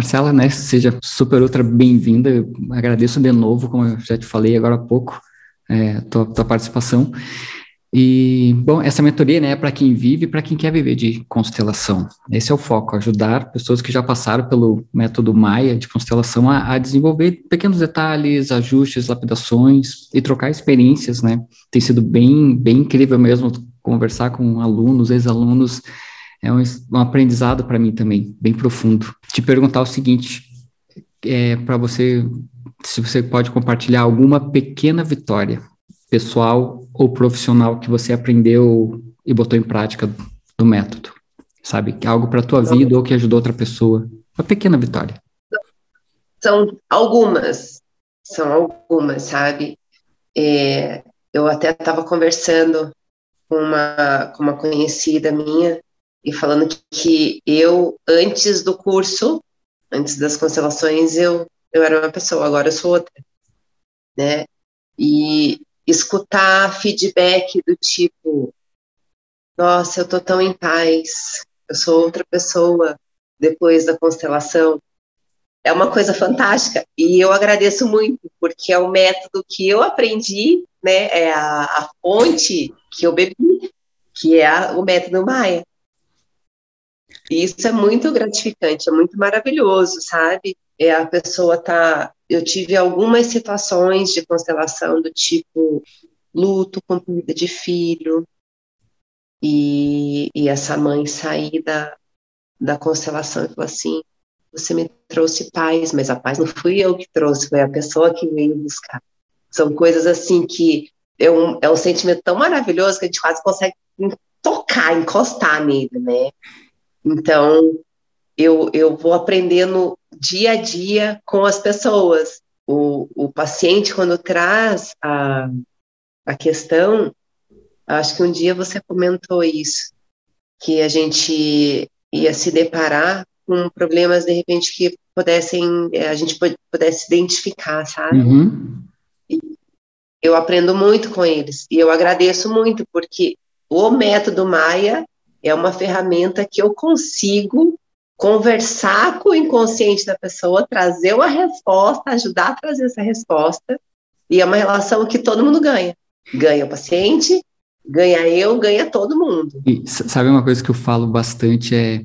Marcela, né, seja super ultra bem-vinda. Agradeço de novo, como eu já te falei agora há pouco, é, tua, tua participação. E, bom, essa mentoria né, é para quem vive e para quem quer viver de constelação. Esse é o foco, ajudar pessoas que já passaram pelo método Maia de constelação a, a desenvolver pequenos detalhes, ajustes, lapidações e trocar experiências, né? Tem sido bem, bem incrível mesmo conversar com alunos, ex-alunos, é um, um aprendizado para mim também, bem profundo. Te perguntar o seguinte, é, para você, se você pode compartilhar alguma pequena vitória pessoal ou profissional que você aprendeu e botou em prática do método? Sabe? Algo para a tua vida ou que ajudou outra pessoa. Uma pequena vitória. São algumas. São algumas, sabe? É, eu até estava conversando com uma, com uma conhecida minha e falando que eu, antes do curso, antes das constelações, eu, eu era uma pessoa, agora eu sou outra, né? E escutar feedback do tipo: nossa, eu tô tão em paz, eu sou outra pessoa depois da constelação. É uma coisa fantástica e eu agradeço muito, porque é o método que eu aprendi, né? É a, a fonte que eu bebi, que é a, o método Maia. E isso é muito gratificante, é muito maravilhoso, sabe? É a pessoa tá eu tive algumas situações de constelação do tipo luto com perda de filho, e, e essa mãe sair da, da constelação e falou assim: Você me trouxe paz, mas a paz não fui eu que trouxe, foi a pessoa que veio buscar. São coisas assim que é um, é um sentimento tão maravilhoso que a gente quase consegue tocar, encostar nele, né? Então, eu, eu vou aprendendo dia a dia com as pessoas. O, o paciente, quando traz a, a questão, acho que um dia você comentou isso, que a gente ia se deparar com problemas, de repente, que pudessem, eh, a gente pudesse identificar, sabe? Uhum. eu aprendo muito com eles, e eu agradeço muito, porque o método Maia é uma ferramenta que eu consigo conversar com o inconsciente da pessoa, trazer uma resposta, ajudar a trazer essa resposta, e é uma relação que todo mundo ganha. Ganha o paciente, ganha eu, ganha todo mundo. E sabe uma coisa que eu falo bastante é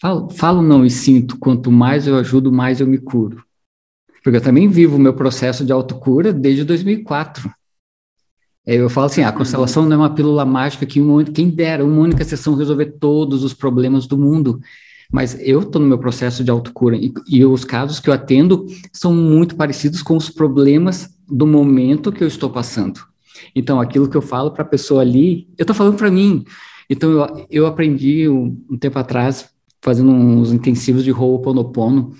falo, falo não e sinto, quanto mais eu ajudo, mais eu me curo. Porque eu também vivo o meu processo de autocura desde 2004. É, eu falo assim, a constelação não é uma pílula mágica que uma, quem dera uma única sessão resolver todos os problemas do mundo. Mas eu estou no meu processo de autocura e, e os casos que eu atendo são muito parecidos com os problemas do momento que eu estou passando. Então, aquilo que eu falo para a pessoa ali, eu estou falando para mim. Então, eu, eu aprendi um, um, tempo atrás, fazendo uns intensivos de Ho'oponopono,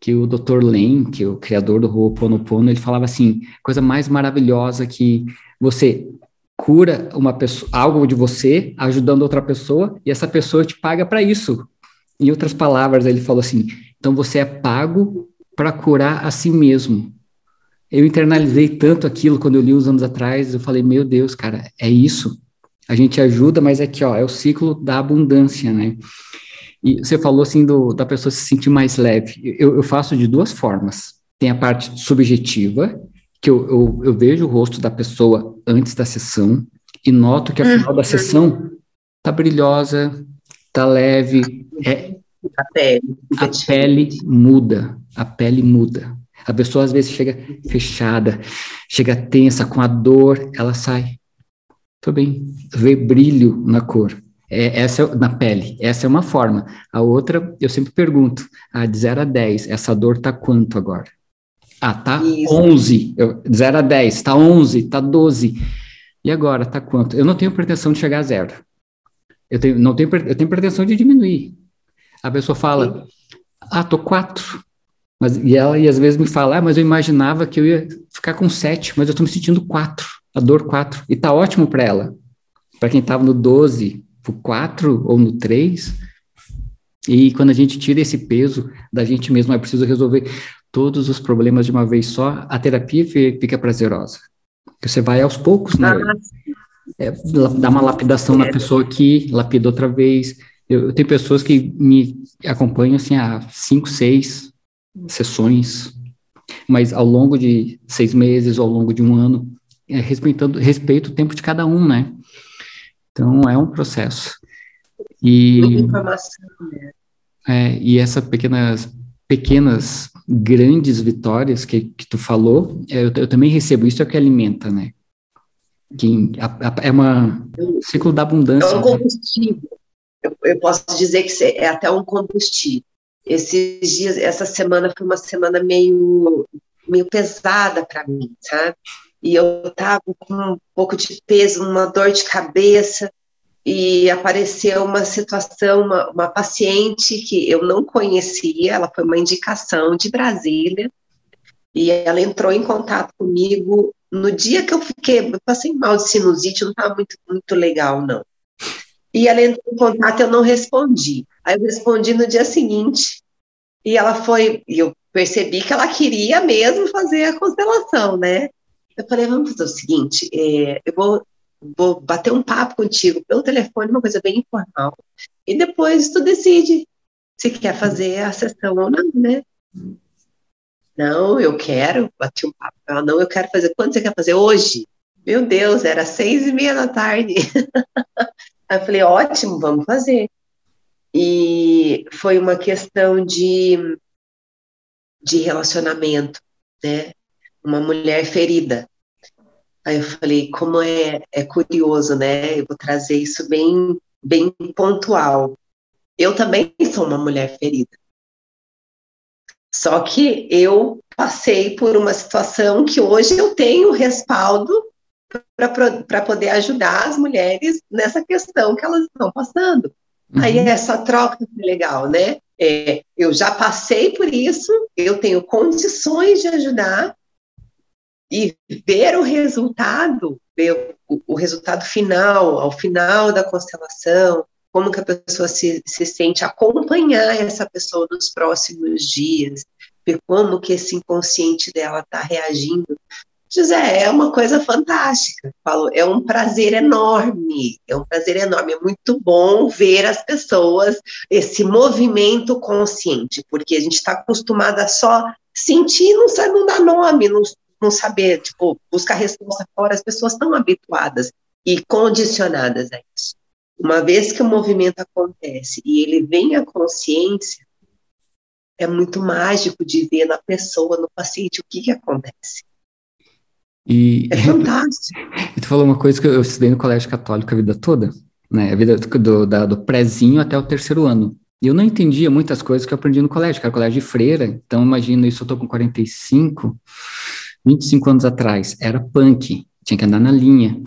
que o Dr. Len, que é o criador do Ho'oponopono, ele falava assim, coisa mais maravilhosa que você cura uma pessoa, algo de você, ajudando outra pessoa, e essa pessoa te paga para isso. Em outras palavras, ele falou assim: então você é pago para curar a si mesmo. Eu internalizei tanto aquilo quando eu li uns anos atrás, eu falei: meu Deus, cara, é isso. A gente ajuda, mas é que ó, é o ciclo da abundância, né? E você falou assim do, da pessoa se sentir mais leve. Eu, eu faço de duas formas. Tem a parte subjetiva, que eu, eu, eu, vejo o rosto da pessoa antes da sessão e noto que ao final da uhum. sessão tá brilhosa, tá leve, é, a pele, a pele muda, a pele muda. A pessoa às vezes chega fechada, chega tensa, com a dor, ela sai. Tô bem, vê brilho na cor. É, essa é, na pele, essa é uma forma. A outra, eu sempre pergunto, ah, de 0 a 10, essa dor tá quanto agora? Ah, tá Isso. 11, eu, 0 a 10, tá 11, tá 12. E agora, tá quanto? Eu não tenho pretensão de chegar a zero. Eu tenho, não tenho, eu tenho pretensão de diminuir. A pessoa fala, ah, tô quatro. Mas, e ela, e às vezes me fala, ah, mas eu imaginava que eu ia ficar com sete, mas eu tô me sentindo quatro, a dor quatro. E tá ótimo para ela. Para quem tava no 12, pro quatro ou no três. E quando a gente tira esse peso da gente mesmo, é preciso resolver todos os problemas de uma vez só, a terapia fica prazerosa. Você vai aos poucos, né? É, dá uma lapidação é. na pessoa aqui, lapida outra vez, Eu, eu tenho pessoas que me acompanham assim há cinco, seis sessões, mas ao longo de seis meses, ao longo de um ano, é, respeitando, respeito o tempo de cada um, né? Então, é um processo. E, né? É, e essas pequenas, pequenas, grandes vitórias que, que tu falou, é, eu, eu também recebo, isso é o que alimenta, né? Que é uma ciclo da abundância. É um né? combustível. Eu, eu posso dizer que é até um combustível. Esses dias, essa semana foi uma semana meio, meio pesada para mim, sabe? E eu tava com um pouco de peso, uma dor de cabeça, e apareceu uma situação, uma, uma paciente que eu não conhecia, ela foi uma indicação de Brasília, e ela entrou em contato comigo no dia que eu fiquei, eu passei mal de sinusite, não estava muito, muito legal, não. E ela entrou em contato, eu não respondi. Aí eu respondi no dia seguinte, e ela foi, e eu percebi que ela queria mesmo fazer a constelação, né? Eu falei, vamos fazer o seguinte, é, eu vou, vou bater um papo contigo pelo telefone, uma coisa bem informal, e depois tu decide se quer fazer a sessão ou não, né? Não, eu quero, bati um papo. Ela, não, eu quero fazer. Quando você quer fazer? Hoje. Meu Deus, era seis e meia da tarde. Aí eu falei, ótimo, vamos fazer. E foi uma questão de, de relacionamento, né? Uma mulher ferida. Aí eu falei, como é, é curioso, né? Eu vou trazer isso bem, bem pontual. Eu também sou uma mulher ferida. Só que eu passei por uma situação que hoje eu tenho respaldo para poder ajudar as mulheres nessa questão que elas estão passando. Uhum. Aí essa troca é legal, né? É, eu já passei por isso, eu tenho condições de ajudar e ver o resultado, ver o, o resultado final, ao final da constelação, como que a pessoa se, se sente, acompanhar essa pessoa nos próximos dias, ver como que esse inconsciente dela está reagindo. José, é uma coisa fantástica. Falo, é um prazer enorme, é um prazer enorme, é muito bom ver as pessoas, esse movimento consciente, porque a gente está acostumada só sentir, não sabe, não dar nome, não, não saber, tipo, buscar resposta fora, as pessoas estão habituadas e condicionadas a isso. Uma vez que o movimento acontece e ele vem à consciência, é muito mágico de ver na pessoa, no paciente, o que, que acontece. E, é fantástico. E tu falou uma coisa que eu estudei no colégio católico a vida toda, né? A vida do, da, do prézinho até o terceiro ano. E eu não entendia muitas coisas que eu aprendi no colégio, que era colégio de freira. Então, imagina isso, eu tô com 45, 25 anos atrás. Era punk, tinha que andar na linha.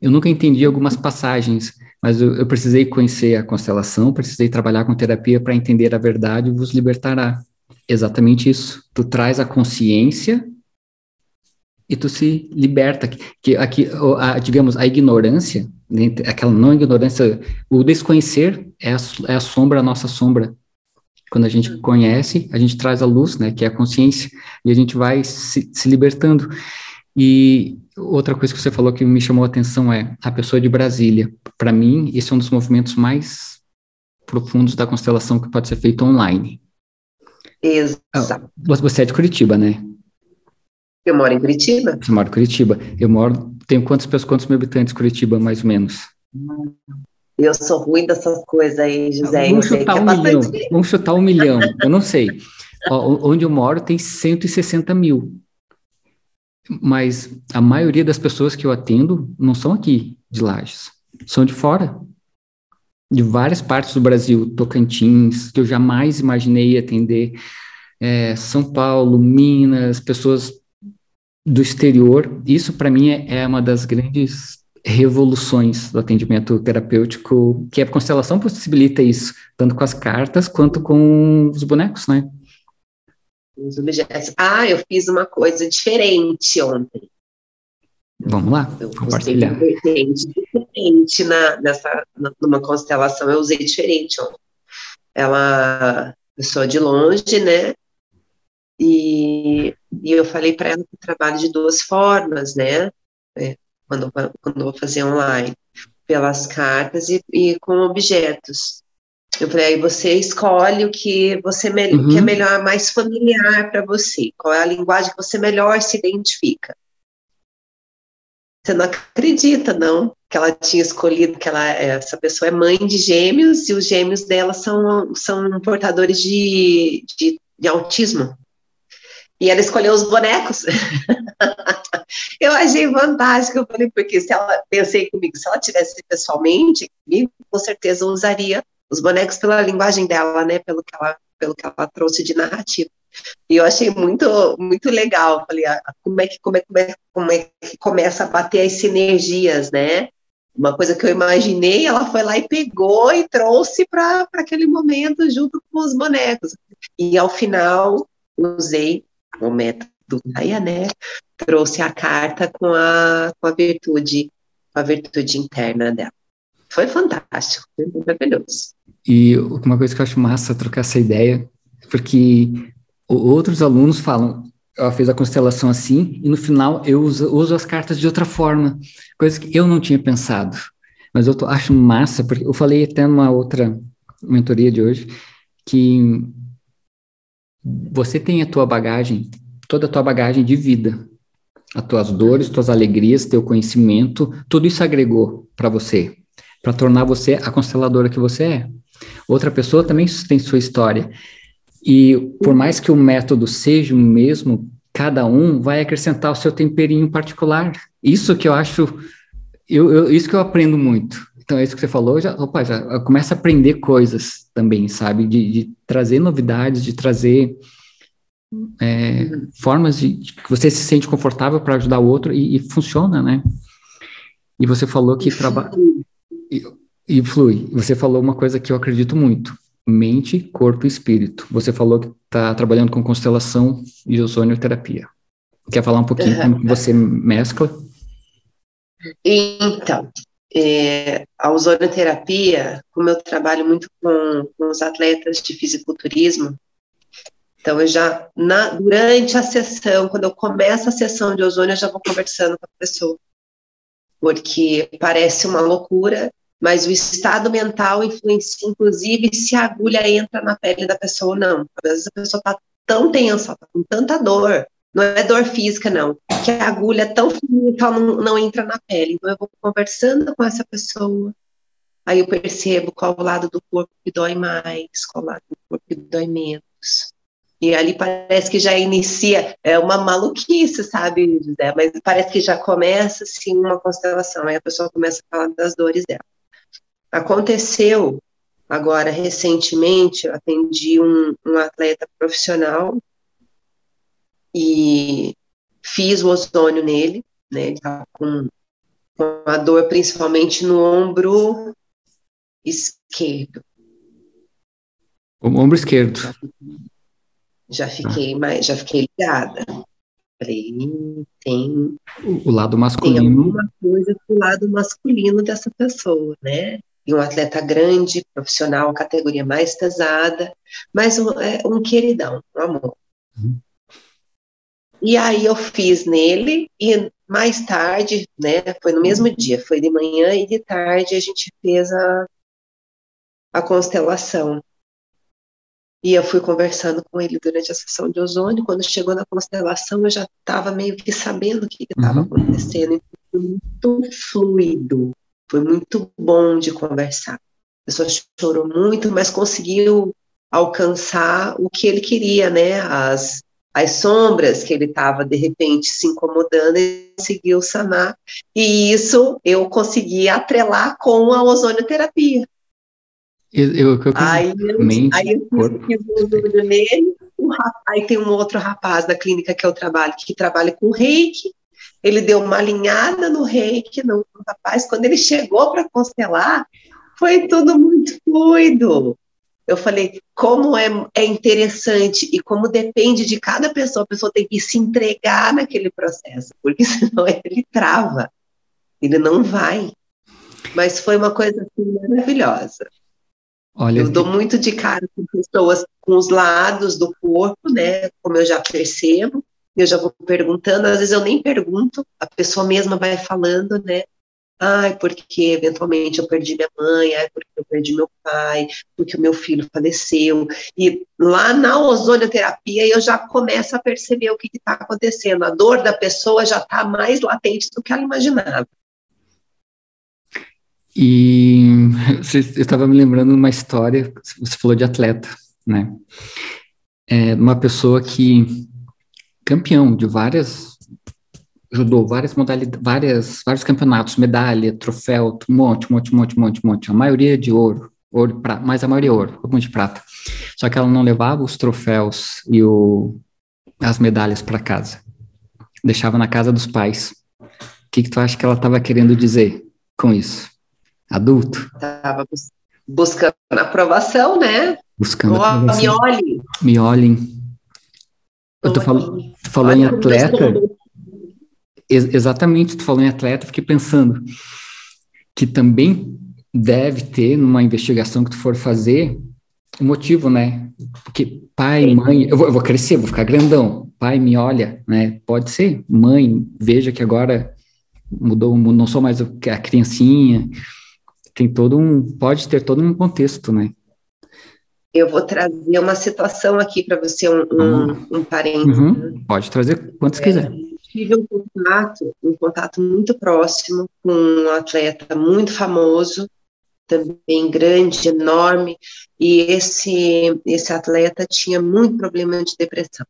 Eu nunca entendi algumas passagens mas eu, eu precisei conhecer a constelação, precisei trabalhar com terapia para entender a verdade e vos libertará. Exatamente isso. Tu traz a consciência e tu se liberta. Que aqui, a, digamos, a ignorância, aquela não ignorância, o desconhecer é a, é a sombra, a nossa sombra. Quando a gente conhece, a gente traz a luz, né, que é a consciência, e a gente vai se, se libertando. E outra coisa que você falou que me chamou a atenção é a pessoa de Brasília. Para mim, esse é um dos movimentos mais profundos da constelação que pode ser feito online. Exato. Ah, você é de Curitiba, né? Eu moro em Curitiba. Você mora em Curitiba. Eu moro. Tenho quantos pessoas, quantos mil habitantes Curitiba, mais ou menos? Eu sou ruim dessas coisas aí, José. Vamos chutar é um milhão. Vamos chutar um milhão. Eu não sei. Ó, onde eu moro tem 160 mil mas a maioria das pessoas que eu atendo não são aqui de Lages, são de fora, de várias partes do Brasil, Tocantins, que eu jamais imaginei atender, é, São Paulo, Minas, pessoas do exterior. Isso para mim é, é uma das grandes revoluções do atendimento terapêutico, que a constelação possibilita isso, tanto com as cartas quanto com os bonecos, né? os objetos. Ah, eu fiz uma coisa diferente ontem. Vamos lá, eu compartilhar. Diferente, diferente na, nessa, numa constelação, eu usei diferente ontem. Ela, pessoa de longe, né? E, e eu falei para ela que eu trabalho de duas formas, né? É, quando, quando vou fazer online, pelas cartas e, e com objetos. Eu falei, aí você escolhe o que você uhum. que é melhor, mais familiar para você. Qual é a linguagem que você melhor se identifica? Você não acredita, não, que ela tinha escolhido que ela, essa pessoa é mãe de gêmeos e os gêmeos dela são, são portadores de, de, de autismo. E ela escolheu os bonecos. eu achei fantástico, eu falei, porque se ela, pensei comigo, se ela tivesse pessoalmente comigo, com certeza usaria os bonecos pela linguagem dela, né, pelo que ela, pelo que ela trouxe de narrativa. E eu achei muito, muito legal. Falei, ah, como é que como é, como é, como é que começa a bater as sinergias, né? Uma coisa que eu imaginei, ela foi lá e pegou e trouxe para aquele momento junto com os bonecos. E ao final, usei o método Gaia, né? Trouxe a carta com a, com a virtude, com a virtude interna dela. Foi fantástico, foi maravilhoso. E uma coisa que eu acho massa trocar essa ideia, porque outros alunos falam, ela fez a constelação assim, e no final eu uso, uso as cartas de outra forma, coisa que eu não tinha pensado. Mas eu tô, acho massa, porque eu falei até numa outra mentoria de hoje, que você tem a tua bagagem, toda a tua bagagem de vida, as tuas dores, tuas alegrias, teu conhecimento, tudo isso agregou para você, para tornar você a consteladora que você é. Outra pessoa também tem sua história. E por mais que o método seja o mesmo, cada um vai acrescentar o seu temperinho particular. Isso que eu acho, eu, eu, isso que eu aprendo muito. Então, é isso que você falou, já, opa, já começa a aprender coisas também, sabe? De, de trazer novidades, de trazer é, formas de, de, que você se sente confortável para ajudar o outro e, e, funciona, né? E você falou que trabalha. E, e flui. Você falou uma coisa que eu acredito muito mente, corpo e espírito. Você falou que está trabalhando com constelação e ozonioterapia. Quer falar um pouquinho uhum. como você mescla? Então, é, a ozonioterapia, como eu trabalho muito com, com os atletas de fisiculturismo, então eu já, na, durante a sessão, quando eu começo a sessão de ozônio, eu já vou conversando com a pessoa, porque parece uma loucura, mas o estado mental influencia, inclusive, se a agulha entra na pele da pessoa ou não. Às vezes a pessoa está tão tensa, está com tanta dor, não é dor física, não, que a agulha é tão fina que ela não, não entra na pele. Então, eu vou conversando com essa pessoa, aí eu percebo qual o lado do corpo que dói mais, qual o lado do corpo que dói menos. E ali parece que já inicia, é uma maluquice, sabe, José? Mas parece que já começa, assim, uma constelação. Aí a pessoa começa a falar das dores dela. Aconteceu agora recentemente, eu atendi um, um atleta profissional e fiz o ozônio nele, né? Ele estava com, com a dor principalmente no ombro esquerdo. O ombro esquerdo. Já fiquei, ah. mais, já fiquei ligada. Falei, tem. O lado masculino. Tem alguma coisa do lado masculino dessa pessoa, né? e um atleta grande, profissional, categoria mais pesada, mas um, é, um queridão, um amor. Uhum. E aí eu fiz nele e mais tarde, né, foi no mesmo dia, foi de manhã e de tarde a gente fez a, a constelação. E eu fui conversando com ele durante a sessão de ozônio. Quando chegou na constelação, eu já estava meio que sabendo o que estava uhum. acontecendo. Então, muito fluido. Foi muito bom de conversar. A pessoa chorou muito, mas conseguiu alcançar o que ele queria, né? As, as sombras que ele estava, de repente, se incomodando, e conseguiu sanar. E isso eu consegui atrelar com a ozonioterapia. Eu, eu, eu aí, eu, aí eu fiz o nele, aí tem um outro rapaz da clínica que eu trabalho, que trabalha com reiki, ele deu uma alinhada no reiki, no rapaz, quando ele chegou para constelar, foi tudo muito fluido. Eu falei, como é, é interessante e como depende de cada pessoa, a pessoa tem que se entregar naquele processo, porque senão ele trava, ele não vai. Mas foi uma coisa assim, maravilhosa. Olha eu dou muito de cara com pessoas com os lados do corpo, né? Como eu já percebo, eu já vou perguntando, às vezes eu nem pergunto, a pessoa mesma vai falando, né? Ai, porque eventualmente eu perdi minha mãe, ai, porque eu perdi meu pai, porque o meu filho faleceu. E lá na ozonioterapia eu já começo a perceber o que está acontecendo. A dor da pessoa já está mais latente do que ela imaginava. E eu estava me lembrando de uma história, você falou de atleta, né? É uma pessoa que campeão de várias judô, várias modalidades, várias, vários campeonatos, medalha, troféu, um monte, um monte, um monte, um monte, um monte. A maioria de ouro, ouro, prata, mas a maioria é ouro, alguns de prata. Só que ela não levava os troféus e o, as medalhas para casa. Deixava na casa dos pais. O que, que tu acha que ela estava querendo dizer com isso? Adulto? Estava buscando aprovação, né? Buscando oh, aprovação. Me olhem. Me olhem. Eu tô falando, tu falou em atleta. Ex exatamente, tu falou em atleta, fiquei pensando que também deve ter, numa investigação que tu for fazer, um motivo, né? Porque pai, mãe, eu vou, eu vou crescer, vou ficar grandão. Pai me olha, né? Pode ser. Mãe, veja que agora mudou, não sou mais a criancinha. Tem todo um, pode ter todo um contexto, né? Eu vou trazer uma situação aqui para você, um, um, um parênteses. Uhum. Pode trazer quantos é, quiser. Tive um contato, um contato muito próximo com um atleta muito famoso, também grande, enorme, e esse, esse atleta tinha muito problema de depressão.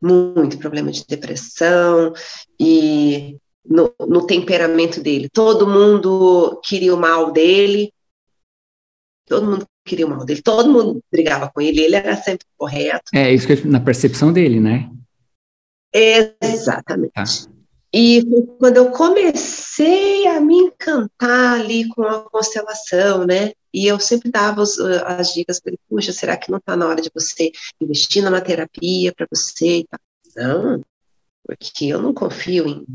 Muito problema de depressão, e no, no temperamento dele. Todo mundo queria o mal dele, todo mundo queria o mal dele, todo mundo brigava com ele, ele era sempre correto. É, isso que na percepção dele, né? Exatamente. Ah. E quando eu comecei a me encantar ali com a constelação, né? E eu sempre dava os, as dicas para ele, puxa, será que não está na hora de você investir numa terapia para você? Não, porque eu não confio em.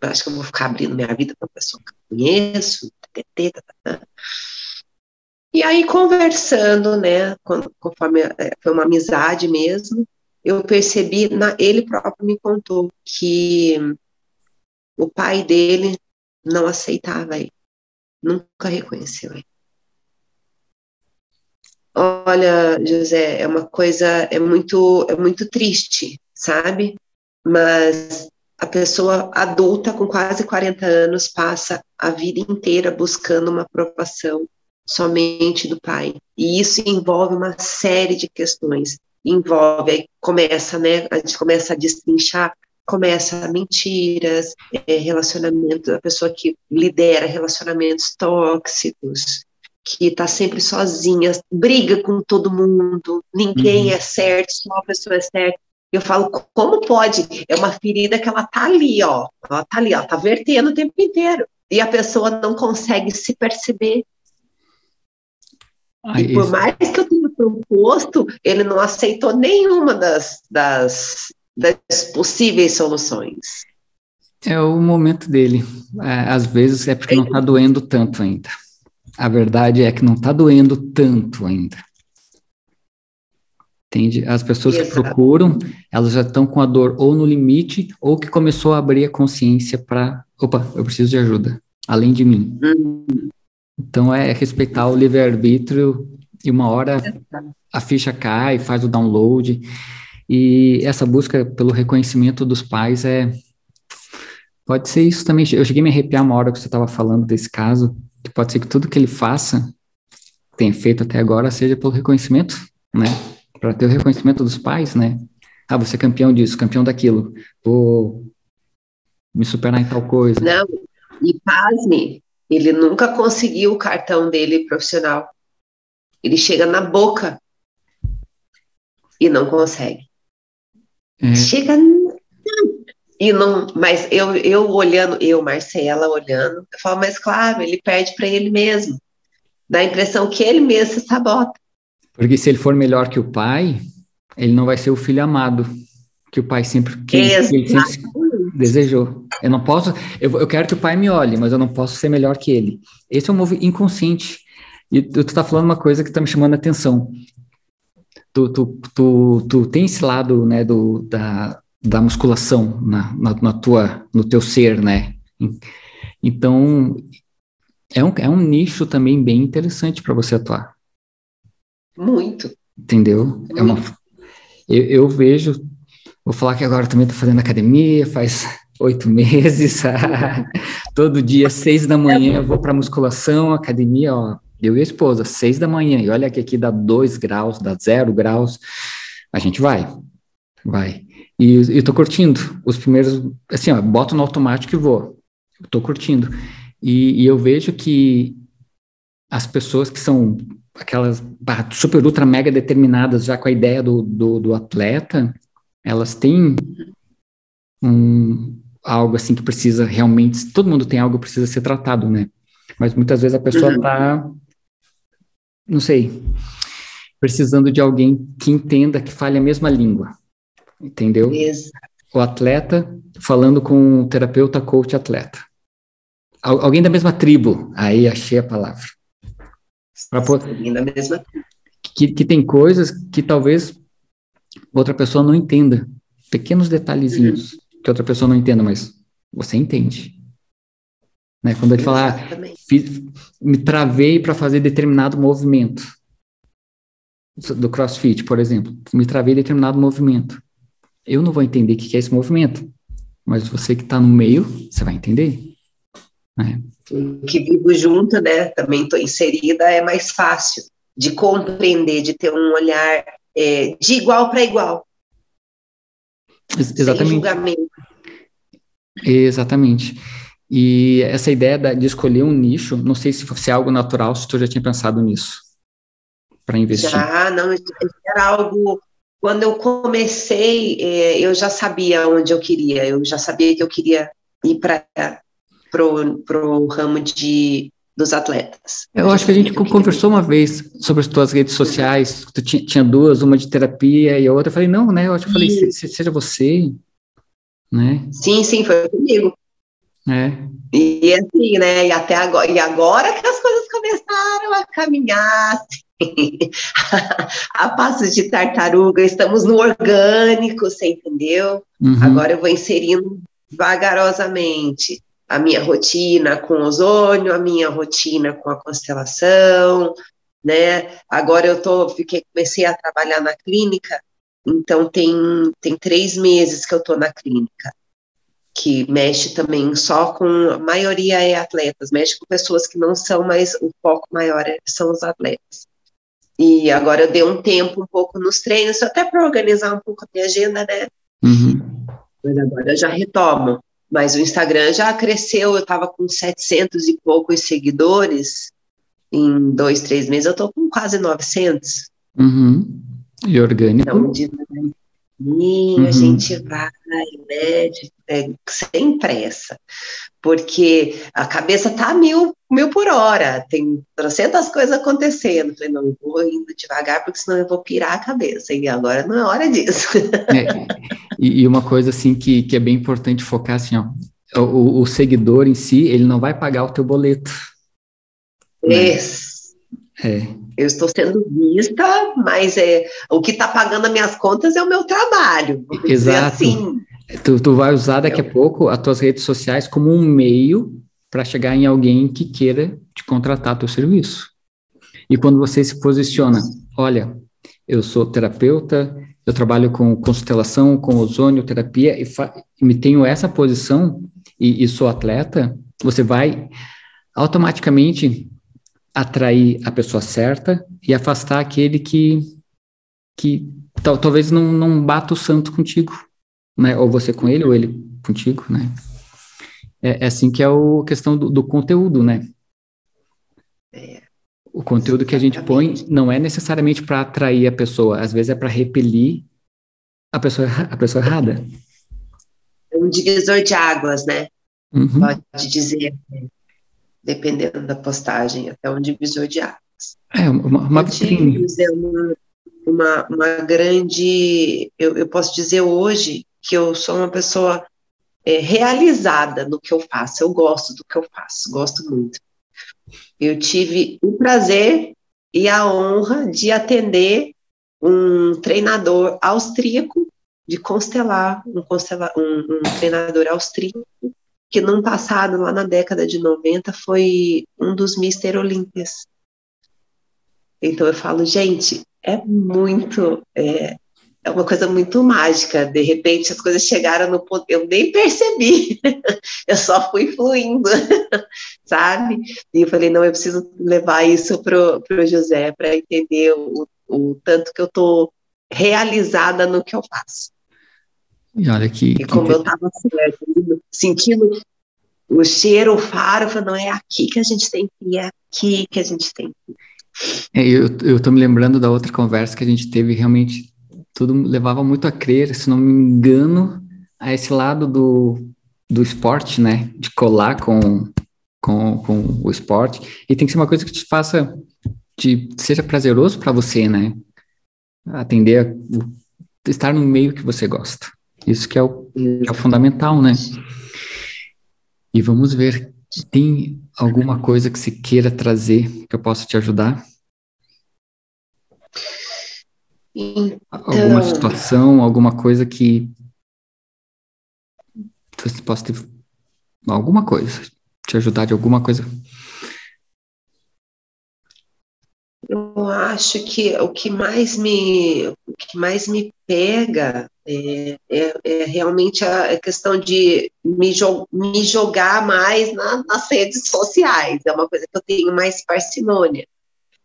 Acho que eu vou ficar abrindo minha vida para uma pessoa que eu conheço. Tá, tá, tá. E aí, conversando, né, conforme é, foi uma amizade mesmo, eu percebi, na, ele próprio me contou que o pai dele não aceitava ele, nunca reconheceu ele. Olha, José, é uma coisa, é muito, é muito triste, sabe? Mas a pessoa adulta com quase 40 anos passa a vida inteira buscando uma aprovação somente do pai. E isso envolve uma série de questões. Envolve, aí começa, né, a gente começa a destrinchar, começa mentiras, é, relacionamento, a pessoa que lidera relacionamentos tóxicos, que está sempre sozinha, briga com todo mundo, ninguém uhum. é certo, só a pessoa é certa. Eu falo, como pode? É uma ferida que ela tá ali, ó, ela tá ali, ó, tá vertendo o tempo inteiro. E a pessoa não consegue se perceber, ah, e por mais que eu tenha proposto, ele não aceitou nenhuma das, das, das possíveis soluções. É o momento dele. É, às vezes é porque não está doendo tanto ainda. A verdade é que não está doendo tanto ainda. Entende? As pessoas Exato. que procuram, elas já estão com a dor ou no limite, ou que começou a abrir a consciência para, opa, eu preciso de ajuda, além de mim. Uhum. Então é respeitar o livre-arbítrio e uma hora a ficha cai, faz o download. E essa busca pelo reconhecimento dos pais é. Pode ser isso também. Eu cheguei a me arrepiar uma hora que você estava falando desse caso, que pode ser que tudo que ele faça, tenha feito até agora, seja pelo reconhecimento, né? Para ter o reconhecimento dos pais, né? Ah, você é campeão disso, campeão daquilo. Vou me superar em tal coisa. Não, e pasme, ele nunca conseguiu o cartão dele profissional. Ele chega na boca e não consegue. É. Chega e não, mas eu, eu olhando, eu, Marcela, olhando, eu falo, mas claro, ele perde para ele mesmo. Dá a impressão que ele mesmo se sabota. Porque se ele for melhor que o pai, ele não vai ser o filho amado que o pai sempre, que ele sempre desejou. Eu não posso, eu, eu quero que o pai me olhe, mas eu não posso ser melhor que ele. Esse é um movimento inconsciente. E tu, tá falando uma coisa que está me chamando a atenção. Tu, tu, tu, tu tem esse lado, né, do, da, da musculação na, na, na tua, no teu ser, né? Então, é um, é um nicho também bem interessante para você atuar. Muito. Entendeu? É uma, eu, eu, vejo, vou falar que agora também estou fazendo academia, faz oito meses, todo dia, seis da manhã, eu vou para musculação, academia, ó, eu e a esposa, seis da manhã, e olha que aqui dá dois graus, dá zero graus, a gente vai, vai. E eu tô curtindo os primeiros, assim, ó, boto no automático e vou, eu tô curtindo. E, e eu vejo que as pessoas que são aquelas super, ultra, mega determinadas já com a ideia do, do, do atleta, elas têm um, algo assim que precisa realmente, todo mundo tem algo que precisa ser tratado, né? Mas muitas vezes a pessoa está, uhum. Não sei, precisando de alguém que entenda, que fale a mesma língua, entendeu? Exato. O atleta falando com o terapeuta, coach, atleta. Alguém da mesma tribo, aí achei a palavra. Alguém da mesma que, que tem coisas que talvez outra pessoa não entenda, pequenos detalhezinhos. Uhum que outra pessoa não entenda, mas você entende. Né? Quando ele fala, ah, me travei para fazer determinado movimento, do crossfit, por exemplo, me travei determinado movimento. Eu não vou entender o que é esse movimento, mas você que está no meio, você vai entender. Né? Que vivo junto, né? Também estou inserida, é mais fácil de compreender, de ter um olhar é, de igual para igual. Exatamente. Sem julgamento. Exatamente. E essa ideia de escolher um nicho, não sei se fosse algo natural, se tu já tinha pensado nisso para investir. Já, não, era algo. Quando eu comecei, é, eu já sabia onde eu queria, eu já sabia que eu queria ir para o ramo de, dos atletas. Eu acho que a gente conversou uma vez sobre as tuas redes sociais, tu tinha, tinha duas, uma de terapia e a outra, eu falei, não, né, eu acho que eu falei, se, seja você, né? Sim, sim, foi comigo. É. E assim, né, e até agora, e agora que as coisas começaram a caminhar, assim, a passos de tartaruga, estamos no orgânico, você entendeu? Uhum. Agora eu vou inserindo vagarosamente a minha rotina com ozônio, a minha rotina com a constelação, né? Agora eu tô, fiquei, comecei a trabalhar na clínica, então tem, tem três meses que eu tô na clínica, que mexe também só com, a maioria é atletas, mexe com pessoas que não são, mas o foco maior é, são os atletas. E agora eu dei um tempo um pouco nos treinos, até para organizar um pouco a minha agenda, né? Uhum. Mas agora eu já retomo. Mas o Instagram já cresceu, eu estava com 700 e poucos seguidores, em dois, três meses eu estou com quase 900. Uhum. E orgânico? Então, devagarinho uhum. a gente vai, né, de, é, sem pressa, porque a cabeça tá mil, mil por hora, tem trocentas coisas acontecendo. Falei, não, vou indo devagar, porque senão eu vou pirar a cabeça, e agora não é hora disso. É, e, e, uma coisa, assim, que, que é bem importante focar, assim, ó, o, o seguidor em si, ele não vai pagar o teu boleto. Né? É. Eu estou sendo vista, mas é o que está pagando as minhas contas é o meu trabalho. Exato. Assim. Tu, tu vai usar daqui a pouco as tuas redes sociais como um meio para chegar em alguém que queira te contratar teu serviço. E quando você se posiciona, olha, eu sou terapeuta, eu trabalho com constelação, com ozônio, terapia, e, e me tenho essa posição e, e sou atleta, você vai automaticamente atrair a pessoa certa e afastar aquele que, que tal, talvez não, não bata o santo contigo, né? Ou você com ele, ou ele contigo, né? É, é assim que é a questão do, do conteúdo, né? É. O conteúdo que a gente põe não é necessariamente para atrair a pessoa, às vezes é para repelir a pessoa, a pessoa errada. É um divisor de águas, né? Uhum. Pode dizer dependendo da postagem, até um divisor de águas. É, uma, uma vitrine. Uma, uma, uma, grande. Eu, eu posso dizer hoje que eu sou uma pessoa é, realizada no que eu faço. Eu gosto do que eu faço, gosto muito. Eu tive o prazer e a honra de atender um treinador austríaco de constelar, um, constelar, um, um treinador austríaco que num passado, lá na década de 90, foi um dos Mister Olímpias. Então eu falo, gente, é muito, é, é uma coisa muito mágica. De repente as coisas chegaram no ponto, eu nem percebi, eu só fui fluindo, sabe? E eu falei, não, eu preciso levar isso pro, pro José para entender o, o tanto que eu tô realizada no que eu faço. E olha que. E como que... eu estava sentindo o cheiro, o faro, falei, não é aqui que a gente tem que ir, é aqui que a gente tem que ir. É, eu, eu tô me lembrando da outra conversa que a gente teve, realmente tudo levava muito a crer, se não me engano, a esse lado do, do esporte, né? De colar com, com, com o esporte. E tem que ser uma coisa que te faça, de, seja prazeroso para você, né? Atender, a, estar no meio que você gosta. Isso que é o, que é o fundamental, né? E vamos ver, tem alguma coisa que você queira trazer que eu possa te ajudar? Então... Alguma situação, alguma coisa que você possa ter alguma coisa, te ajudar de alguma coisa Eu acho que o que mais me, o que mais me pega é, é, é realmente a, questão de me, jo me jogar mais na, nas redes sociais. É uma coisa que eu tenho mais parcimônia.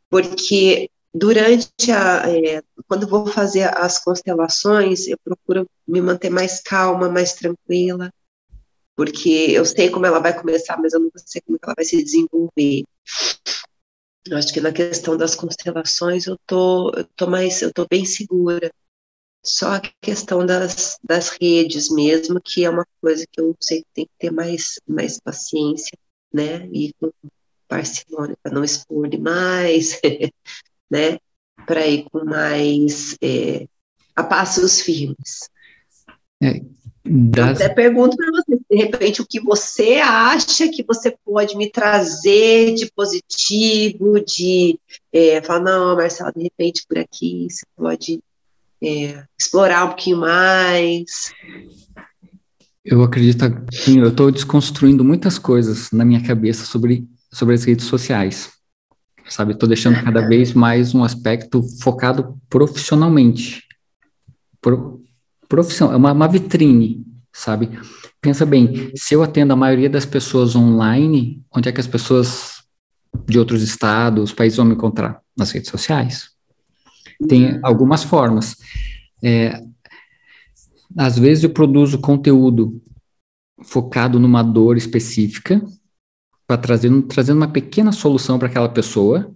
Porque durante a. É, quando vou fazer as constelações, eu procuro me manter mais calma, mais tranquila, porque eu sei como ela vai começar, mas eu não sei como ela vai se desenvolver. Eu acho que na questão das constelações eu tô, eu tô mais, eu tô bem segura. Só a questão das, das redes mesmo, que é uma coisa que eu sei que tem que ter mais, mais paciência, né? E com parcimônia para não expor demais, né? Para ir com mais é, a passos firmes. É, das... até pergunto para você, de repente, o que você acha que você pode me trazer de positivo, de é, falar, não, Marcelo, de repente por aqui você pode é, explorar um pouquinho mais. Eu acredito, sim, eu estou desconstruindo muitas coisas na minha cabeça sobre, sobre as redes sociais, sabe? Estou deixando cada vez mais um aspecto focado profissionalmente. Pro, profissão, é uma, uma vitrine, sabe? Pensa bem, se eu atendo a maioria das pessoas online, onde é que as pessoas de outros estados, países vão me encontrar? Nas redes sociais. Tem algumas formas. É, às vezes eu produzo conteúdo focado numa dor específica, para trazer trazendo uma pequena solução para aquela pessoa,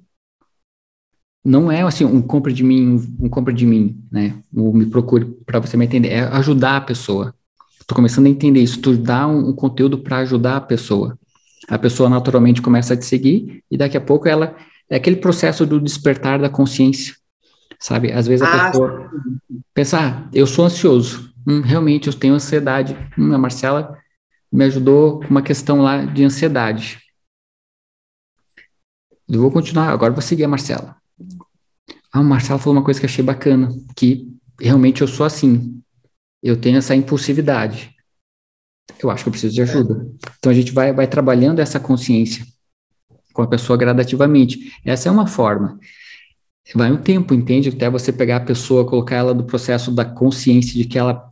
não é assim um compra de mim, um compra de mim, né? O me procure para você me entender, é ajudar a pessoa. Estou começando a entender isso, tu dá um, um conteúdo para ajudar a pessoa. A pessoa naturalmente começa a te seguir e daqui a pouco ela é aquele processo do despertar da consciência, sabe? Às vezes a ah, pessoa pensa, ah, eu sou ansioso, hum, realmente eu tenho ansiedade. Hum, a Marcela me ajudou com uma questão lá de ansiedade. Eu vou continuar, agora vou seguir a Marcela. Ah, o Marcelo falou uma coisa que achei bacana, que realmente eu sou assim. Eu tenho essa impulsividade. Eu acho que eu preciso de ajuda. Então a gente vai, vai trabalhando essa consciência com a pessoa gradativamente. Essa é uma forma. Vai um tempo, entende? Até você pegar a pessoa, colocar ela no processo da consciência de que ela.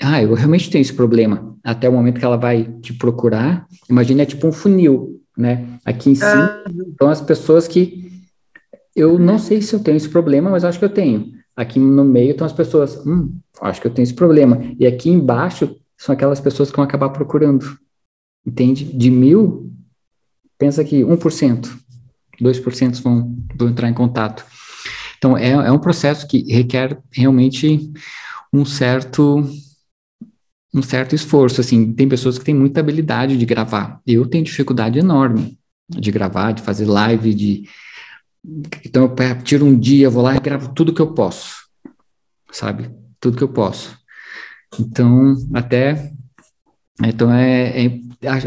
Ah, eu realmente tenho esse problema. Até o momento que ela vai te procurar. Imagina, é tipo um funil, né? Aqui em cima ah. estão as pessoas que eu não sei se eu tenho esse problema, mas acho que eu tenho. Aqui no meio estão as pessoas, hum, acho que eu tenho esse problema. E aqui embaixo são aquelas pessoas que vão acabar procurando. Entende? De mil, pensa que 1%, 2% vão, vão entrar em contato. Então, é, é um processo que requer realmente um certo um certo esforço, assim, tem pessoas que têm muita habilidade de gravar, eu tenho dificuldade enorme de gravar, de fazer live, de, então eu tiro um dia, vou lá e gravo tudo que eu posso, sabe? Tudo que eu posso. Então, até. Então é, é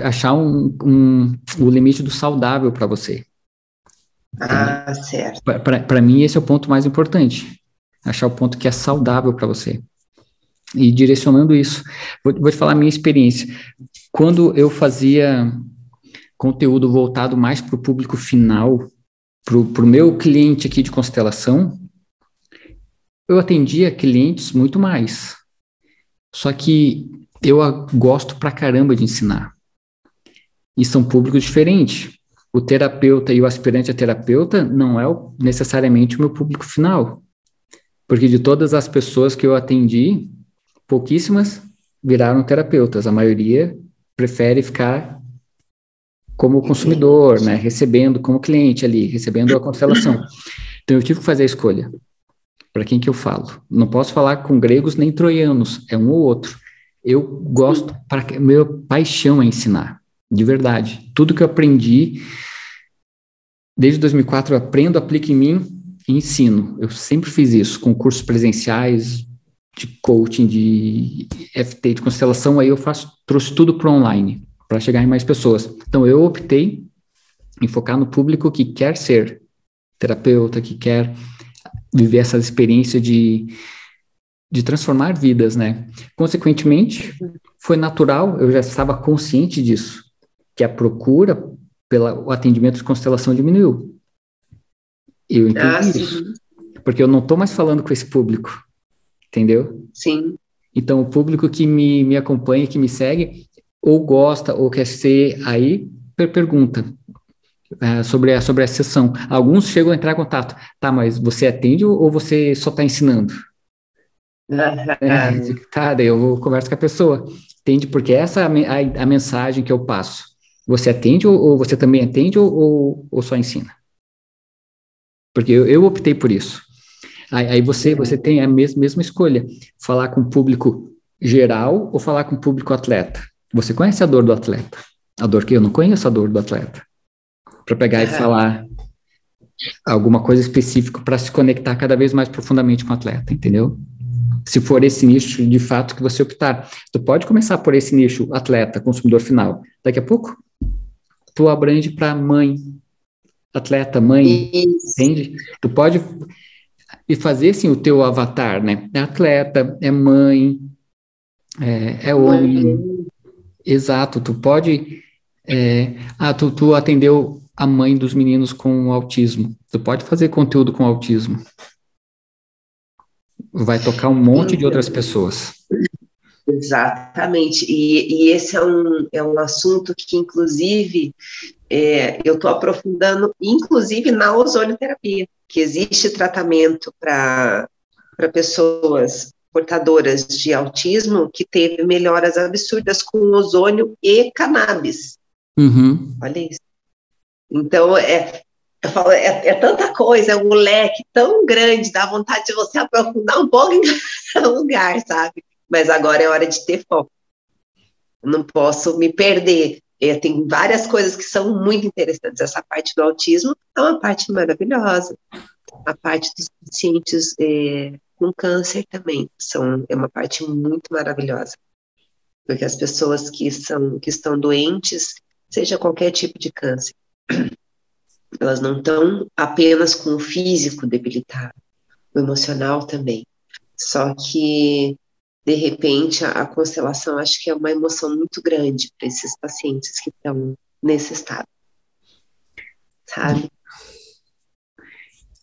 achar um, um, o limite do saudável para você. Ah, certo. Para mim, esse é o ponto mais importante. Achar o ponto que é saudável para você. e direcionando isso. Vou, vou te falar a minha experiência. Quando eu fazia conteúdo voltado mais para o público final, para o meu cliente aqui de constelação, eu atendia clientes muito mais. Só que eu gosto pra caramba de ensinar. E são públicos diferentes. O terapeuta e o aspirante a terapeuta não é necessariamente o meu público final. Porque de todas as pessoas que eu atendi, pouquíssimas viraram terapeutas. A maioria prefere ficar como consumidor, né, recebendo como cliente ali, recebendo a constelação. Então eu tive que fazer a escolha. Para quem que eu falo? Não posso falar com gregos nem troianos, é um ou outro. Eu gosto, para meu paixão é ensinar, de verdade. Tudo que eu aprendi desde 2004 eu aprendo, aplico em mim e ensino. Eu sempre fiz isso com cursos presenciais, de coaching, de FT, de constelação, aí eu faço, trouxe tudo para online, para chegar em mais pessoas. Então eu optei em focar no público que quer ser terapeuta, que quer viver essa experiência de, de transformar vidas, né? Consequentemente, foi natural, eu já estava consciente disso, que a procura pelo atendimento de constelação diminuiu. Eu entendi ah, isso. Porque eu não estou mais falando com esse público entendeu? Sim. Então, o público que me, me acompanha, que me segue, ou gosta, ou quer ser, aí per pergunta é, sobre, a, sobre a sessão. Alguns chegam a entrar em contato. Tá, mas você atende ou você só está ensinando? é, tá, daí eu converso com a pessoa. Entende? Porque essa é a, a, a mensagem que eu passo. Você atende ou, ou você também atende ou, ou, ou só ensina? Porque eu, eu optei por isso. Aí, aí você, uhum. você tem a mesma, mesma escolha: falar com o público geral ou falar com o público atleta. Você conhece a dor do atleta? A dor que eu não conheço a dor do atleta. Para pegar e falar alguma coisa específica para se conectar cada vez mais profundamente com o atleta, entendeu? Se for esse nicho de fato que você optar, tu pode começar por esse nicho atleta, consumidor final. Daqui a pouco tu abrange para mãe, atleta, mãe, Isso. entende? Tu pode e fazer assim o teu avatar, né? É atleta, é mãe, é, é homem. Exato, tu pode. É, ah, tu, tu atendeu a mãe dos meninos com autismo. Tu pode fazer conteúdo com autismo. Vai tocar um monte de outras pessoas. Exatamente. E, e esse é um, é um assunto que, inclusive, é, eu estou aprofundando, inclusive na ozonioterapia que existe tratamento para pessoas portadoras de autismo que teve melhoras absurdas com ozônio e cannabis. Uhum. Olha isso. Então, é, eu falo, é, é, tanta coisa, é um leque tão grande, dá vontade de você aprofundar um pouco em cada lugar, sabe? Mas agora é hora de ter foco. Eu não posso me perder. É, tem várias coisas que são muito interessantes. Essa parte do autismo é uma parte maravilhosa. A parte dos pacientes é, com câncer também são, é uma parte muito maravilhosa. Porque as pessoas que, são, que estão doentes, seja qualquer tipo de câncer, elas não estão apenas com o físico debilitado, o emocional também. Só que de repente, a, a constelação acho que é uma emoção muito grande para esses pacientes que estão nesse estado, sabe?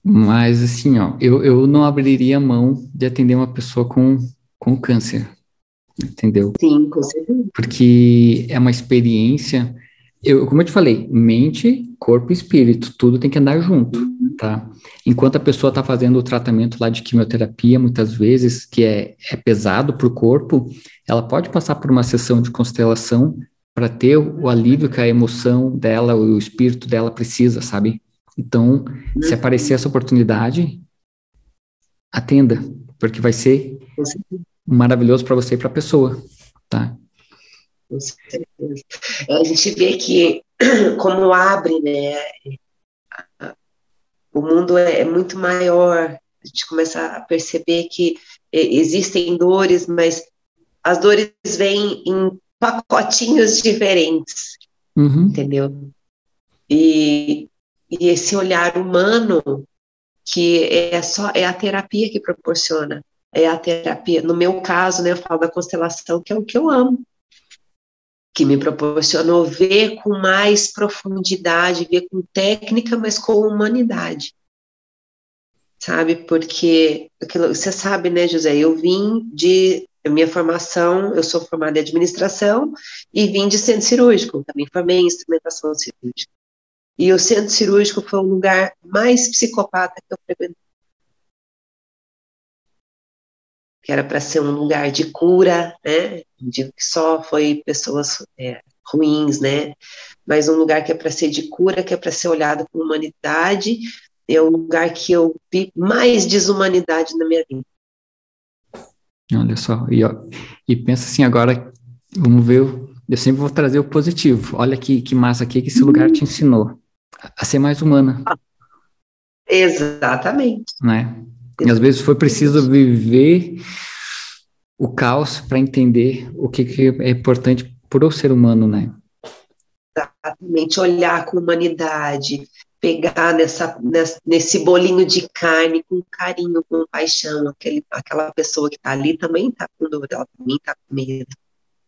Mas, assim, ó, eu, eu não abriria mão de atender uma pessoa com, com câncer, entendeu? Sim, com certeza. Porque é uma experiência, eu, como eu te falei, mente, corpo e espírito, tudo tem que andar junto tá? Enquanto a pessoa está fazendo o tratamento lá de quimioterapia, muitas vezes, que é, é pesado para o corpo, ela pode passar por uma sessão de constelação para ter o alívio que a emoção dela, o espírito dela precisa, sabe? Então, se uhum. aparecer essa oportunidade, atenda, porque vai ser maravilhoso para você e para a pessoa, tá? Com certeza. É, a gente vê que como abre, né, o mundo é, é muito maior, a gente começa a perceber que existem dores, mas as dores vêm em pacotinhos diferentes, uhum. entendeu? E, e esse olhar humano que é só é a terapia que proporciona é a terapia. No meu caso, né, eu falo da constelação, que é o que eu amo, que me proporcionou ver com mais profundidade, ver com técnica, mas com humanidade. Sabe? Porque aquilo, você sabe, né, José? Eu vim de minha formação, eu sou formada em administração e vim de centro cirúrgico, também formei em instrumentação cirúrgica. E o centro cirúrgico foi o lugar mais psicopata que eu frequentei. Que era para ser um lugar de cura, né? Digo que só foi pessoas é, ruins, né? Mas um lugar que é para ser de cura, que é para ser olhado com humanidade, é o lugar que eu vi mais desumanidade na minha vida. Olha só, e, ó, e pensa assim agora, vamos ver, eu sempre vou trazer o positivo. Olha que, que massa aqui que esse lugar te ensinou a ser mais humana. Exatamente. Né? E às vezes foi preciso viver o caos para entender o que, que é importante para o ser humano, né? Exatamente, olhar com humanidade, pegar nessa, nesse bolinho de carne com carinho, com paixão, aquele, aquela pessoa que está ali também está com dor, ela também está com medo.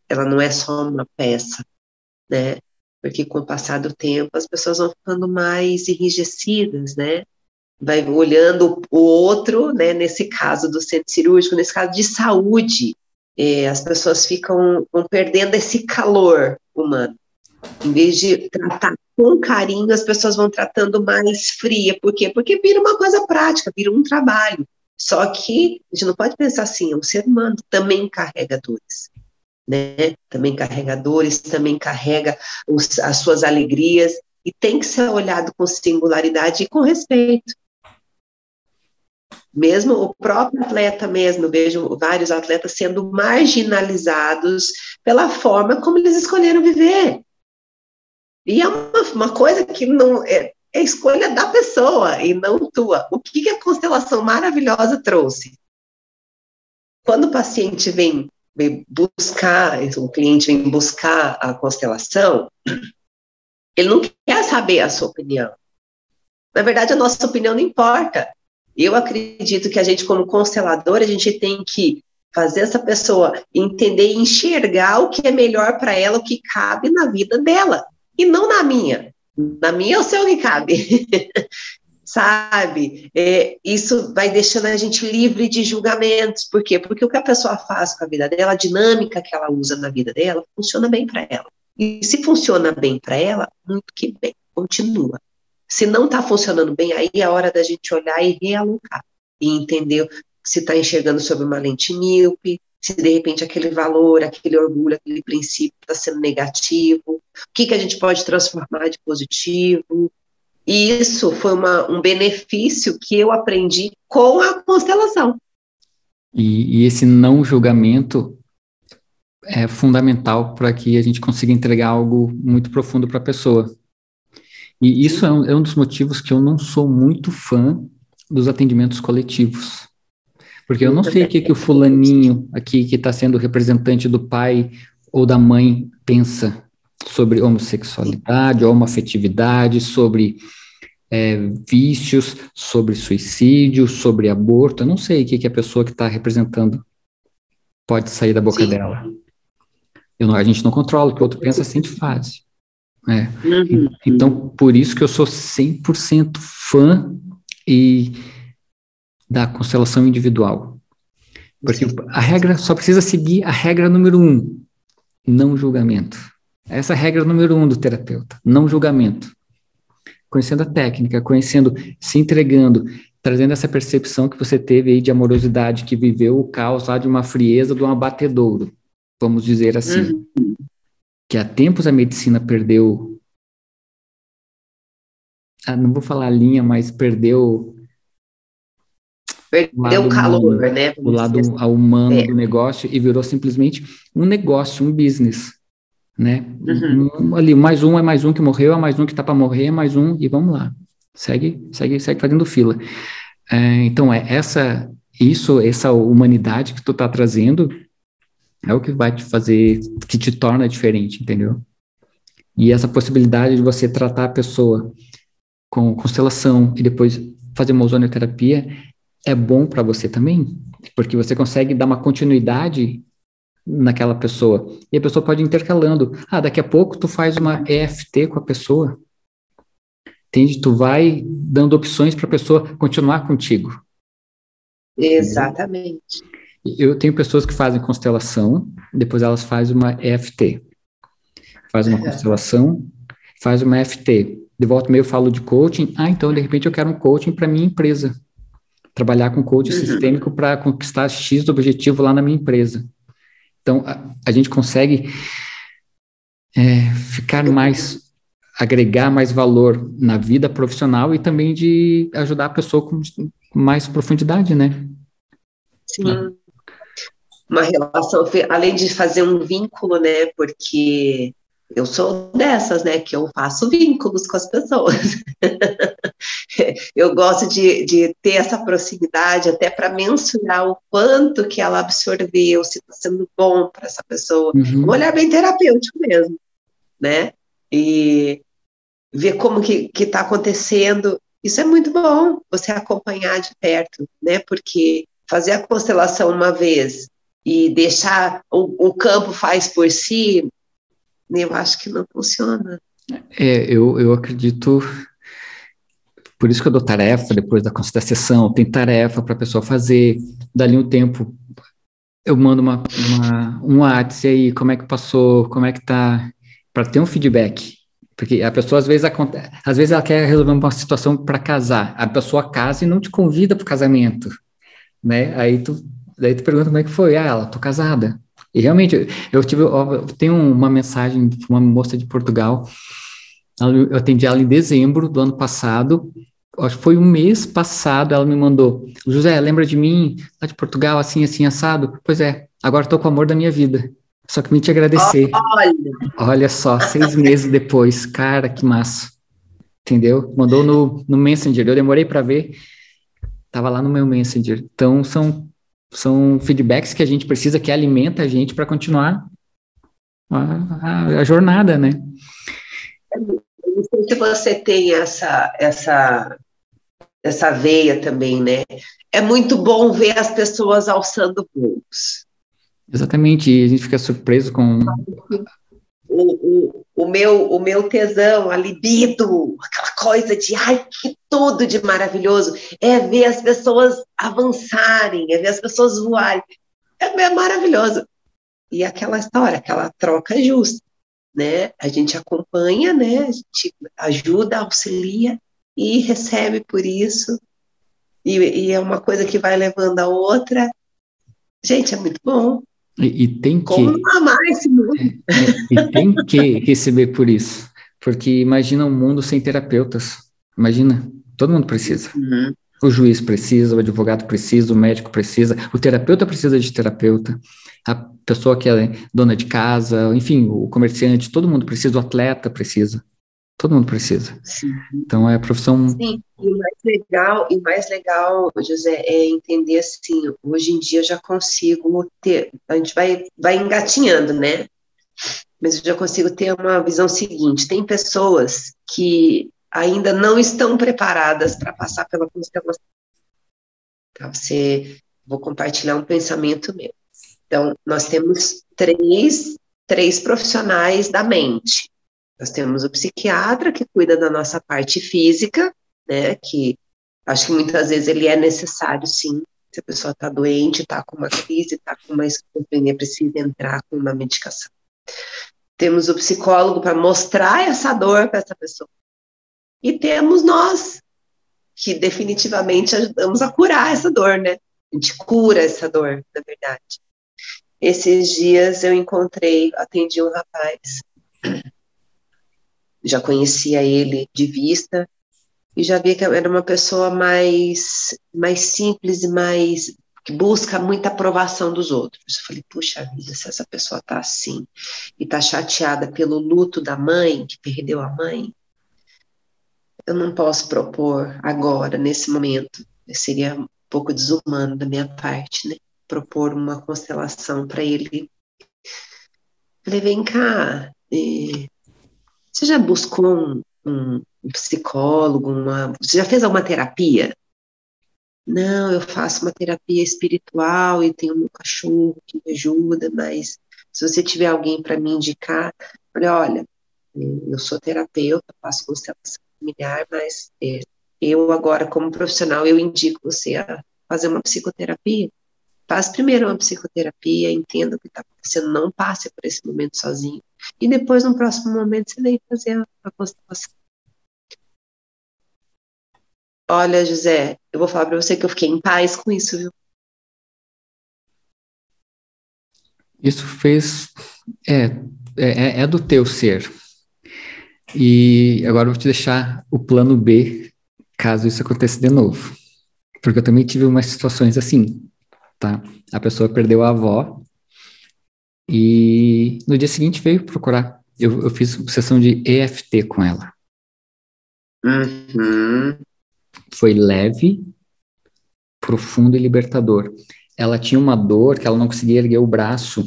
Ela não é só uma peça, né? Porque com o passar do tempo as pessoas vão ficando mais enrijecidas, né? Vai olhando o outro, né? Nesse caso do centro cirúrgico, nesse caso de saúde, é, as pessoas ficam perdendo esse calor humano. Em vez de tratar com carinho, as pessoas vão tratando mais fria. Por quê? Porque vira uma coisa prática, vira um trabalho. Só que a gente não pode pensar assim, o ser humano também carrega dores. Né? Também carrega dores, também carrega os, as suas alegrias, e tem que ser olhado com singularidade e com respeito. Mesmo o próprio atleta mesmo, vejo vários atletas sendo marginalizados pela forma como eles escolheram viver. E é uma, uma coisa que não é, é escolha da pessoa e não tua. O que, que a constelação maravilhosa trouxe? Quando o paciente vem, vem buscar, o cliente vem buscar a constelação, ele não quer saber a sua opinião. Na verdade, a nossa opinião não importa. Eu acredito que a gente, como constelador, a gente tem que fazer essa pessoa entender e enxergar o que é melhor para ela, o que cabe na vida dela e não na minha. Na minha é o seu que cabe. Sabe? É, isso vai deixando a gente livre de julgamentos. Por quê? Porque o que a pessoa faz com a vida dela, a dinâmica que ela usa na vida dela, funciona bem para ela. E se funciona bem para ela, muito que bem, continua. Se não está funcionando bem, aí é hora da gente olhar e realocar. E entender se está enxergando sob uma lente míope, se de repente aquele valor, aquele orgulho, aquele princípio está sendo negativo, o que, que a gente pode transformar de positivo. E isso foi uma, um benefício que eu aprendi com a constelação. E, e esse não julgamento é fundamental para que a gente consiga entregar algo muito profundo para a pessoa. E isso é um, é um dos motivos que eu não sou muito fã dos atendimentos coletivos. Porque eu não sei o que, que o fulaninho aqui, que está sendo representante do pai ou da mãe, pensa sobre homossexualidade, homoafetividade, sobre é, vícios, sobre suicídio, sobre aborto. Eu não sei o que, que a pessoa que está representando pode sair da boca Sim. dela. Não, a gente não controla, o que o outro pensa, sente faz. É. Uhum. Então, por isso que eu sou 100% fã e da constelação individual. Porque a regra só precisa seguir a regra número um, não julgamento. Essa é a regra número um do terapeuta, não julgamento. Conhecendo a técnica, conhecendo, se entregando, trazendo essa percepção que você teve aí de amorosidade, que viveu o caos lá de uma frieza, de um abatedouro, vamos dizer assim. Uhum. Que há tempos a medicina perdeu. Ah, não vou falar a linha, mas perdeu Perdeu o calor, humano, né? O lado assim. humano é. do negócio e virou simplesmente um negócio, um business, né? Uhum. Um, ali, mais um é mais um que morreu, é mais um que está para morrer, é mais um e vamos lá. Segue, segue, segue fazendo fila. É, então, é essa, isso, essa humanidade que tu está trazendo é o que vai te fazer, que te torna diferente, entendeu? E essa possibilidade de você tratar a pessoa com constelação e depois fazer uma ozonioterapia é bom para você também, porque você consegue dar uma continuidade naquela pessoa. E a pessoa pode ir intercalando. Ah, daqui a pouco tu faz uma EFT com a pessoa. Entende? Tu vai dando opções para a pessoa continuar contigo. Exatamente. Eu tenho pessoas que fazem constelação, depois elas fazem uma EFT. Faz uma constelação, faz uma EFT. De volta meio eu falo de coaching. Ah, então de repente eu quero um coaching para minha empresa. Trabalhar com coaching uhum. sistêmico para conquistar X do objetivo lá na minha empresa. Então a, a gente consegue é, ficar mais agregar mais valor na vida profissional e também de ajudar a pessoa com mais profundidade, né? Sim. Ah uma relação, além de fazer um vínculo, né? Porque eu sou dessas, né? Que eu faço vínculos com as pessoas. eu gosto de, de ter essa proximidade até para mensurar o quanto que ela absorveu, se está sendo bom para essa pessoa. Uhum. Um olhar bem terapêutico mesmo, né? E ver como que está acontecendo. Isso é muito bom, você acompanhar de perto, né? Porque fazer a constelação uma vez e deixar o, o campo faz por si, eu acho que não funciona. É, eu, eu acredito. Por isso que eu dou tarefa depois da, da sessão, tem tarefa para a pessoa fazer, dali um tempo eu mando uma, uma, um WhatsApp aí, como é que passou, como é que tá, para ter um feedback. Porque a pessoa às vezes, às vezes ela quer resolver uma situação para casar, a pessoa casa e não te convida para o casamento, né? Aí tu Daí tu pergunta como é que foi. Ah, ela, tô casada. E realmente, eu tive, eu tenho uma mensagem de uma moça de Portugal, eu atendi ela em dezembro do ano passado, acho que foi um mês passado, ela me mandou, José, lembra de mim, lá de Portugal, assim, assim, assado? Pois é, agora estou com o amor da minha vida, só que me te agradecer. Olha, Olha só, seis meses depois, cara, que massa, entendeu? Mandou no, no Messenger, eu demorei para ver, tava lá no meu Messenger, então são são feedbacks que a gente precisa, que alimenta a gente para continuar a, a, a, jornada, né? Não sei se você tem essa, essa, essa veia também, né? É muito bom ver as pessoas alçando voos. Exatamente, e a gente fica surpreso com o, o, o, meu, o meu tesão, a libido, aquela coisa de ai, que tudo de maravilhoso, é ver as pessoas avançarem, é ver as pessoas voarem. É, é maravilhoso. E aquela história, aquela troca justa, né? A gente acompanha, né? A gente ajuda, auxilia e recebe por isso. E, e é uma coisa que vai levando a outra. Gente, é muito bom. E, e tem que. Como mais, é, é, e tem que receber por isso. Porque imagina um mundo sem terapeutas. Imagina, todo mundo precisa. Uhum. O juiz precisa, o advogado precisa, o médico precisa, o terapeuta precisa de terapeuta, a pessoa que é dona de casa, enfim, o comerciante, todo mundo precisa, o atleta precisa. Todo mundo precisa. Sim. Então é a profissão. Sim, e o mais legal, e mais legal, José, é entender assim, hoje em dia eu já consigo ter, a gente vai, vai engatinhando, né? Mas eu já consigo ter uma visão seguinte: tem pessoas que ainda não estão preparadas para passar pela constelação. Você, vou compartilhar um pensamento meu. Então, nós temos três, três profissionais da mente nós temos o psiquiatra que cuida da nossa parte física, né, que acho que muitas vezes ele é necessário, sim, se a pessoa está doente, está com uma crise, está com uma esquizofrenia, precisa entrar com uma medicação. Temos o psicólogo para mostrar essa dor para essa pessoa. E temos nós, que definitivamente ajudamos a curar essa dor, né? A gente cura essa dor, na verdade. Esses dias eu encontrei, atendi um rapaz já conhecia ele de vista e já via que era uma pessoa mais, mais simples e mais que busca muita aprovação dos outros. Eu falei, puxa vida, se essa pessoa tá assim e tá chateada pelo luto da mãe, que perdeu a mãe, eu não posso propor agora, nesse momento, seria um pouco desumano da minha parte, né? Propor uma constelação para ele. falei, vem cá, eh, você já buscou um, um, psicólogo? Uma, você já fez alguma terapia? não, eu faço uma terapia espiritual e tenho meu cachorro que me ajuda, mas se você tiver alguém para me indicar, olha, olha, eu sou terapeuta, faço constelação familiar, mas é, eu agora, como profissional, eu indico você a fazer uma psicoterapia. Faz primeiro uma psicoterapia, entenda o que está acontecendo, não passe por esse momento sozinho. E depois, no próximo momento, você vem fazer a, a constelação. Olha, José, eu vou falar para você que eu fiquei em paz com isso, viu? Isso fez. É, é, é do teu ser. E agora eu vou te deixar o plano B, caso isso aconteça de novo. Porque eu também tive umas situações assim, tá? A pessoa perdeu a avó e no dia seguinte veio procurar. Eu, eu fiz sessão de EFT com ela. Uhum foi leve, profundo e libertador. Ela tinha uma dor que ela não conseguia erguer o braço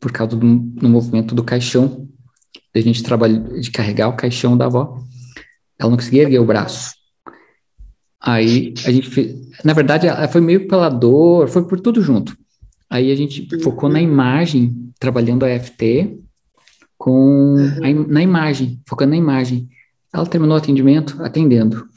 por causa do, do movimento do caixão. A gente trabalha de carregar o caixão da avó. Ela não conseguia erguer o braço. Aí a gente fez, na verdade, foi meio pela dor, foi por tudo junto. Aí a gente focou na imagem, trabalhando a FT com a, na imagem, focando na imagem. Ela terminou o atendimento atendendo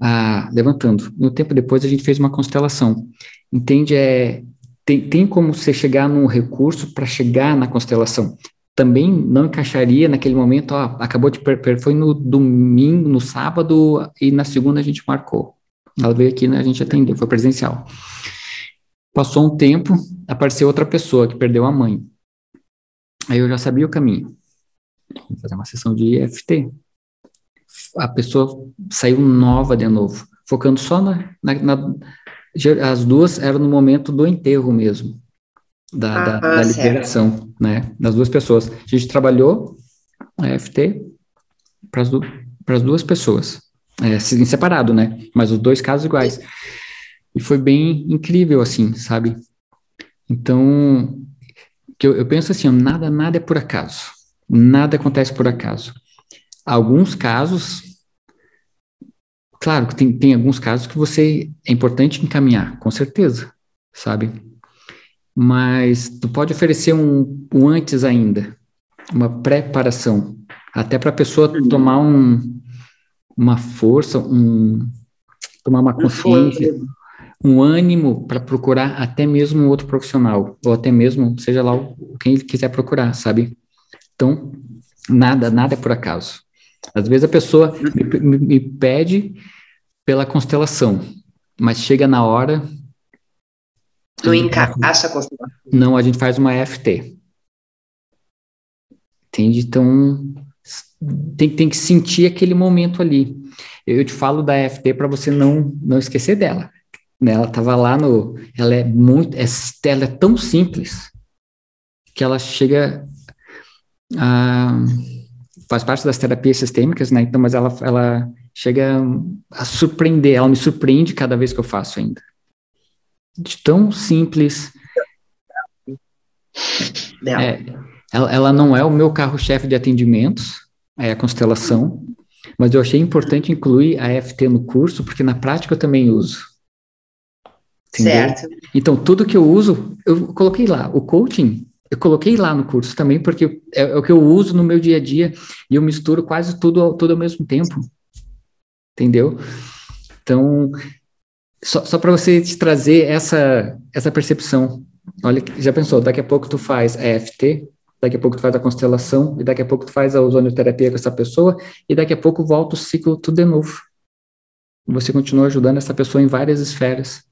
ah, levantando. No tempo depois a gente fez uma constelação. Entende? É, tem, tem como você chegar num recurso para chegar na constelação. Também não encaixaria naquele momento, ó, acabou de per, foi no domingo, no sábado e na segunda a gente marcou. Ela veio aqui, né, a gente atendeu, foi presencial. Passou um tempo, apareceu outra pessoa que perdeu a mãe. Aí eu já sabia o caminho. Vou fazer uma sessão de EFT a pessoa saiu nova de novo, focando só na, na, na as duas eram no momento do enterro mesmo, da, ah, da, da liberação, né, das duas pessoas. A gente trabalhou a FT para as duas pessoas, é, em separado, né, mas os dois casos iguais. E foi bem incrível, assim, sabe? Então, que eu, eu penso assim, nada, nada é por acaso. Nada acontece por acaso. Alguns casos, claro que tem, tem alguns casos que você é importante encaminhar, com certeza, sabe? Mas tu pode oferecer um, um antes ainda, uma preparação, até para a pessoa uhum. tomar um, uma força, um, tomar uma consciência, um ânimo para procurar até mesmo outro profissional, ou até mesmo, seja lá quem ele quiser procurar, sabe? Então, nada, nada é por acaso. Às vezes a pessoa me, me, me pede pela constelação, mas chega na hora. Não encaixa a constelação. Não, a gente faz uma EFT. Entende? Então, tem, tem que sentir aquele momento ali. Eu te falo da EFT para você não, não esquecer dela. Né? Ela estava lá no. Ela é muito. É, ela é tão simples que ela chega a faz parte das terapias sistêmicas, né? Então, mas ela, ela chega a surpreender, ela me surpreende cada vez que eu faço ainda. De tão simples. É, ela, ela não é o meu carro-chefe de atendimentos, é a constelação, mas eu achei importante incluir a EFT no curso, porque na prática eu também uso. Entendeu? Certo. Então, tudo que eu uso, eu coloquei lá. O coaching eu coloquei lá no curso também, porque é, é, o que eu uso no meu dia a dia e eu misturo quase tudo, tudo ao mesmo tempo. Entendeu? Então, só, só para você te trazer essa, essa percepção. Olha, já pensou, daqui a pouco tu faz a EFT, daqui a pouco tu faz a constelação, e daqui a pouco tu faz a ozonioterapia com essa pessoa, e daqui a pouco volta o ciclo tudo de novo. Você continua ajudando essa pessoa em várias esferas.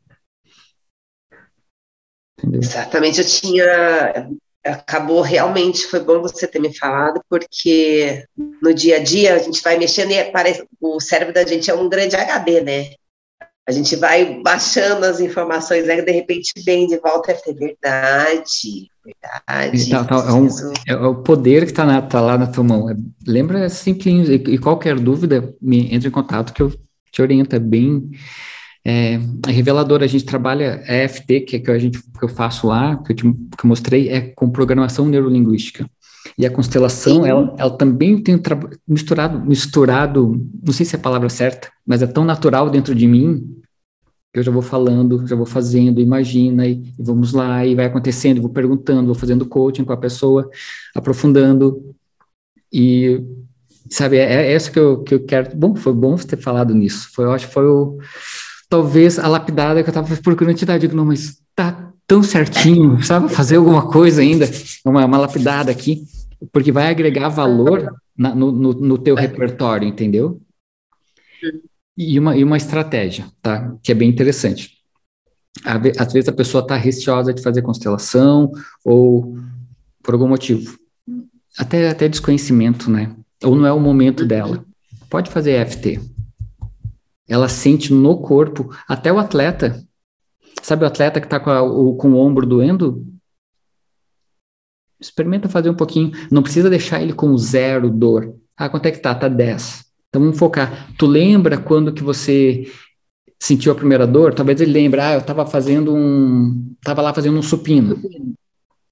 Entendeu? Exatamente, eu tinha acabou realmente foi bom você ter me falado porque no dia a dia a gente vai mexendo e parece o cérebro da gente é um grande HD, né? A gente vai baixando as informações, aí de repente vem de volta é verdade, verdade. Tá, tá, é, um, é, o poder que está tá lá na tua mão. É, lembra simples e, e qualquer dúvida me entre em contato que eu te oriento. É bem é, é revelador. A gente trabalha EFT, que, é que, a gente, que eu faço lá, que eu, te, que eu mostrei, é com programação neurolinguística. E a constelação, ela, ela, também tem misturado, misturado, não sei se é a palavra certa, mas é tão natural dentro de mim Eu já vou falando, já vou fazendo, imagina, e, e vamos lá, e vai acontecendo, vou perguntando, vou fazendo coaching com a pessoa, aprofundando, e sabe, é, é isso que eu, que eu quero. Bom, foi bom você ter falado nisso. Foi, eu acho que foi o, talvez a lapidada que eu estava procurando te dar. Digo, não, mas tá tão certinho, sabe? Fazer alguma coisa ainda, uma, uma lapidada aqui, porque vai agregar valor na, no, no, no teu repertório, entendeu? E uma, e uma estratégia, tá? Que é bem interessante. Às vezes a pessoa está receosa de fazer constelação ou por algum motivo. Até, até desconhecimento, né? Ou não é o momento dela. Pode fazer EFT. Ela sente no corpo, até o atleta. Sabe o atleta que está com, o, com o ombro doendo? Experimenta fazer um pouquinho. Não precisa deixar ele com zero dor. Ah, quanto é que tá? Tá 10. Então vamos focar. Tu lembra quando que você sentiu a primeira dor? Talvez ele lembre, ah, eu estava fazendo um. Estava lá fazendo um supino.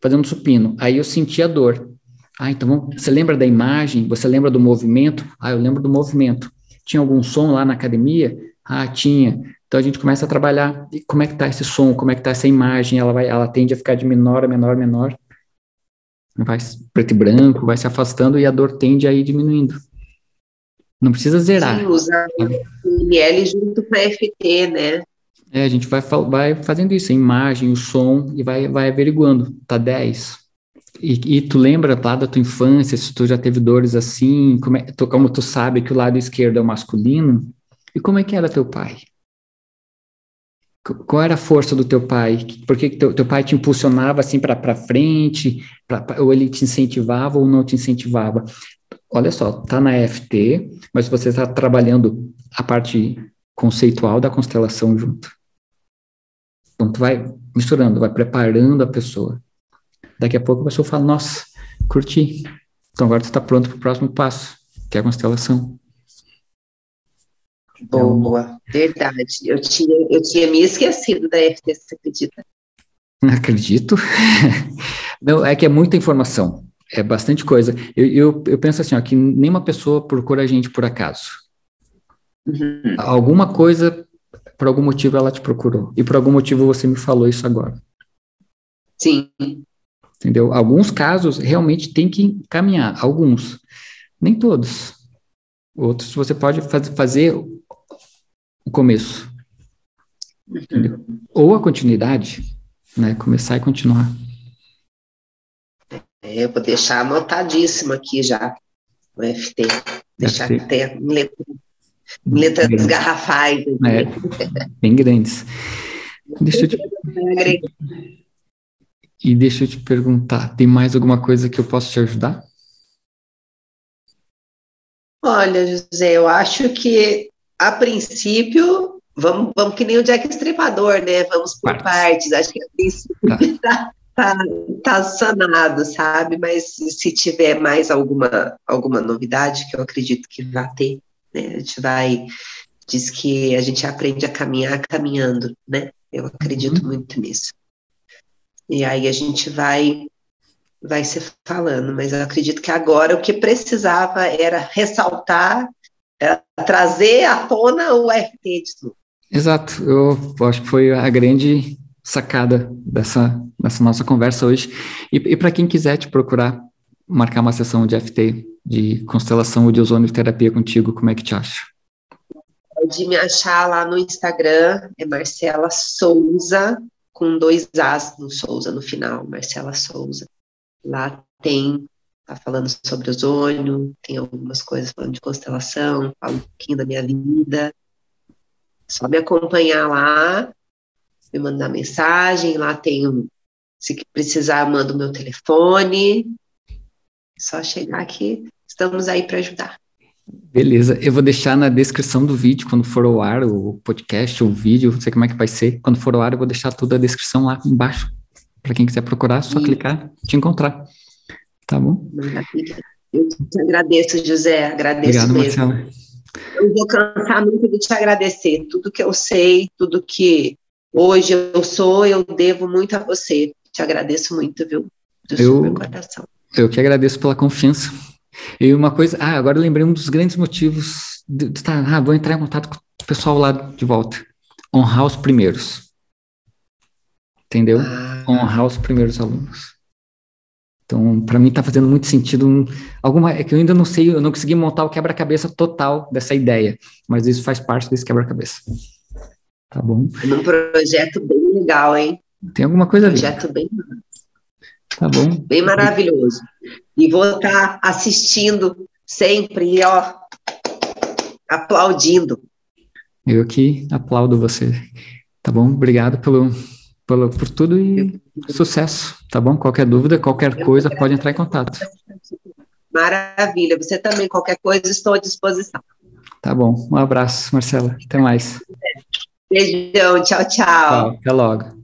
Fazendo um supino. Aí eu senti a dor. Ah, então você lembra da imagem? Você lembra do movimento? Ah, eu lembro do movimento. Tinha algum som lá na academia? Ah, tinha. Então a gente começa a trabalhar. E como é que está esse som? Como é que está essa imagem? Ela vai, ela tende a ficar de menor a menor, menor. Vai preto e branco, vai se afastando e a dor tende a ir diminuindo. Não precisa zerar. Sim, usar ML junto com a FT, né? É, a gente vai, vai fazendo isso, a imagem, o som, e vai, vai averiguando. Tá 10, e, e, tu lembra lá da tua infância, se tu já teve dores assim, como, é, tu, como tu sabe que o lado esquerdo é o masculino, e como é que era teu pai? Qual era a força do teu pai? Por que teu, teu pai te impulsionava assim para frente? Pra, ou ele te incentivava ou não te incentivava? Olha só, tá na FT, mas você está trabalhando a parte conceitual da constelação junto. Então, tu vai misturando, vai preparando a pessoa. Daqui a pouco a pessoa fala, nossa, curti. Então agora tu está pronto para o próximo passo, que é a constelação. Boa, verdade. Eu tinha, eu tinha me esquecido da FT, você acredita? Acredito. Não, é que é muita informação, é bastante coisa. Eu, eu, eu penso assim, ó, que nenhuma pessoa procura a gente por acaso. Uhum. Alguma coisa, por algum motivo, ela te procurou. E por algum motivo você me falou isso agora. Sim entendeu? Alguns casos realmente tem que caminhar, alguns, nem todos. Outros você pode faz, fazer o começo, entendeu? Ou a continuidade, né? Começar e continuar. É, eu vou deixar anotadíssimo aqui já o FT. Deixar FT. até letra, letras garrafais. É, bem grandes. Deixa eu te... E deixa eu te perguntar, tem mais alguma coisa que eu possa te ajudar? Olha, José, eu acho que a princípio vamos, vamos que nem o Jack Estripador, né? Vamos por partes. partes. Acho que a princípio tá. tá, tá, tá sanado, sabe? Mas se tiver mais alguma, alguma novidade, que eu acredito que vai ter, né? A gente vai. Diz que a gente aprende a caminhar caminhando, né? Eu acredito uhum. muito nisso. E aí a gente vai vai se falando, mas eu acredito que agora o que precisava era ressaltar, era trazer à tona o FT de tudo. Exato, eu acho que foi a grande sacada dessa, dessa nossa conversa hoje. E, e para quem quiser te procurar, marcar uma sessão de FT, de constelação ou de ozônio terapia contigo, como é que te acha? Pode me achar lá no Instagram, é Marcela Souza, com dois As no Souza no final, Marcela Souza. Lá tem, tá falando sobre ozônio, tem algumas coisas falando de constelação, fala um pouquinho da minha vida. Só me acompanhar lá, me mandar mensagem, lá tem, se precisar, manda o meu telefone. Só chegar aqui, estamos aí para ajudar. Beleza, eu vou deixar na descrição do vídeo, quando for ao ar, o podcast o vídeo, não sei como é que vai ser. Quando for ao ar, eu vou deixar toda a descrição lá embaixo. Para quem quiser procurar, só Sim. clicar te encontrar. Tá bom? Eu te agradeço, José, agradeço Obrigado, mesmo. Marcela. Eu vou cansar muito de te agradecer. Tudo que eu sei, tudo que hoje eu sou, eu devo muito a você. Te agradeço muito, viu? Do eu, eu que agradeço pela confiança e uma coisa, ah, agora eu lembrei um dos grandes motivos de, de tá, ah, vou entrar em contato com o pessoal lá de volta. honrar os primeiros. Entendeu? Ah. Honrar os primeiros alunos. Então, para mim está fazendo muito sentido um, alguma é que eu ainda não sei, eu não consegui montar o quebra-cabeça total dessa ideia, mas isso faz parte desse quebra-cabeça. Tá bom? É um projeto bem legal, hein? Tem alguma coisa ali? Projeto bem Tá bom. Bem maravilhoso. E vou estar assistindo sempre, ó, aplaudindo. Eu aqui aplaudo você. Tá bom? Obrigado pelo, pelo, por tudo e sucesso, tá bom? Qualquer dúvida, qualquer coisa, pode entrar em contato. Maravilha. Você também, qualquer coisa, estou à disposição. Tá bom. Um abraço, Marcela. Até mais. Beijão. Tchau, tchau. tchau até logo.